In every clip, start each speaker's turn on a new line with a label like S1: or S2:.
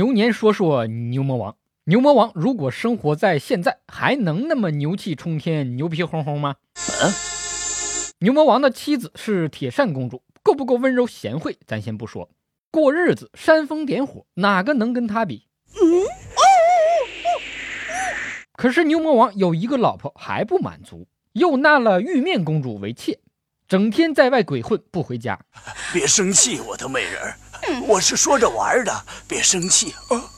S1: 牛年说说牛魔王。牛魔王如果生活在现在，还能那么牛气冲天、牛皮哄哄吗？嗯。牛魔王的妻子是铁扇公主，够不够温柔贤惠？咱先不说，过日子煽风点火，哪个能跟他比？嗯。可是牛魔王有一个老婆还不满足，又纳了玉面公主为妾，整天在外鬼混不回家。
S2: 别生气，我的美人儿。我是说着玩的，别生气啊！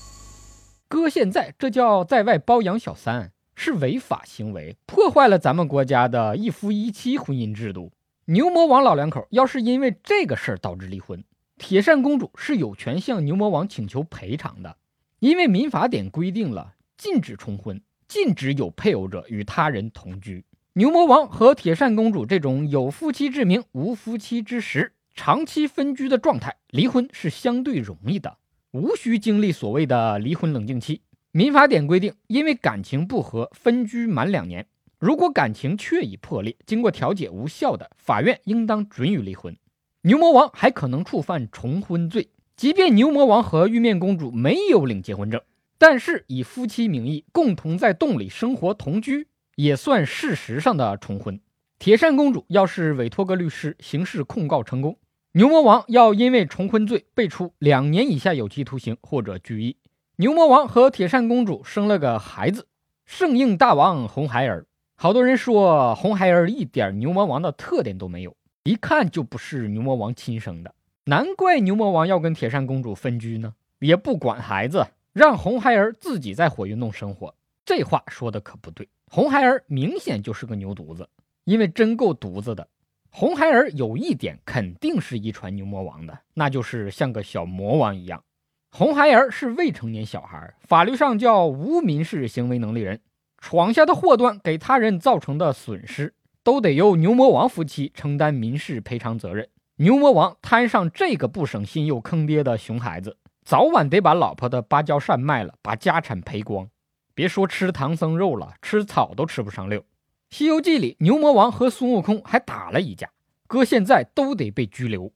S1: 哥，现在这叫在外包养小三，是违法行为，破坏了咱们国家的一夫一妻婚姻制度。牛魔王老两口要是因为这个事儿导致离婚，铁扇公主是有权向牛魔王请求赔偿的，因为民法典规定了禁止重婚，禁止有配偶者与他人同居。牛魔王和铁扇公主这种有夫妻之名无夫妻之实。长期分居的状态，离婚是相对容易的，无需经历所谓的离婚冷静期。民法典规定，因为感情不和分居满两年，如果感情确已破裂，经过调解无效的，法院应当准予离婚。牛魔王还可能触犯重婚罪，即便牛魔王和玉面公主没有领结婚证，但是以夫妻名义共同在洞里生活同居，也算事实上的重婚。铁扇公主要是委托个律师，刑事控告成功。牛魔王要因为重婚罪被处两年以下有期徒刑或者拘役。牛魔王和铁扇公主生了个孩子，圣婴大王红孩儿。好多人说红孩儿一点牛魔王的特点都没有，一看就不是牛魔王亲生的。难怪牛魔王要跟铁扇公主分居呢，也不管孩子，让红孩儿自己在火云洞生活。这话说的可不对，红孩儿明显就是个牛犊子，因为真够犊子的。红孩儿有一点肯定是遗传牛魔王的，那就是像个小魔王一样。红孩儿是未成年小孩，法律上叫无民事行为能力人，闯下的祸端给他人造成的损失，都得由牛魔王夫妻承担民事赔偿责任。牛魔王摊上这个不省心又坑爹的熊孩子，早晚得把老婆的芭蕉扇卖了，把家产赔光。别说吃唐僧肉了，吃草都吃不上溜。《西游记》里，牛魔王和孙悟空还打了一架，搁现在都得被拘留。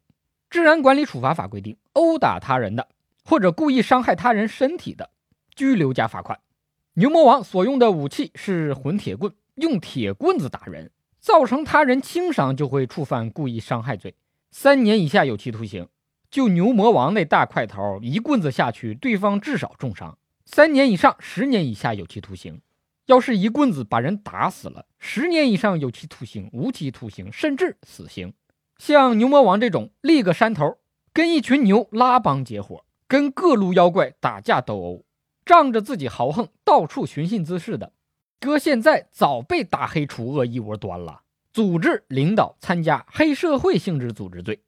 S1: 治安管理处罚法规定，殴打他人的或者故意伤害他人身体的，拘留加罚款。牛魔王所用的武器是混铁棍，用铁棍子打人，造成他人轻伤就会触犯故意伤害罪，三年以下有期徒刑。就牛魔王那大块头，一棍子下去，对方至少重伤，三年以上十年以下有期徒刑。要是一棍子把人打死了，十年以上有期徒刑、无期徒刑，甚至死刑。像牛魔王这种立个山头，跟一群牛拉帮结伙，跟各路妖怪打架斗殴，仗着自己豪横，到处寻衅滋事的，哥现在早被打黑除恶一窝端了。组织领导参加黑社会性质组织罪，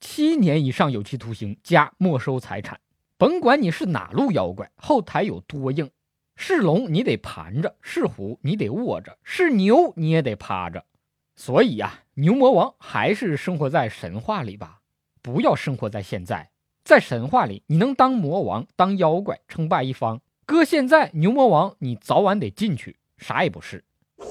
S1: 七年以上有期徒刑加没收财产。甭管你是哪路妖怪，后台有多硬。是龙你得盘着，是虎你得卧着，是牛你也得趴着。所以呀，牛魔王还是生活在神话里吧，不要生活在现在。在神话里，你能当魔王、当妖怪，称霸一方。搁现在，牛魔王你早晚得进去，啥也不是。饶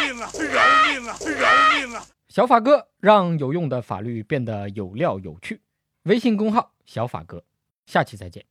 S1: 命啊！饶命啊！饶命啊！小法哥让有用的法律变得有料有趣。微信公号小法哥，下期再见。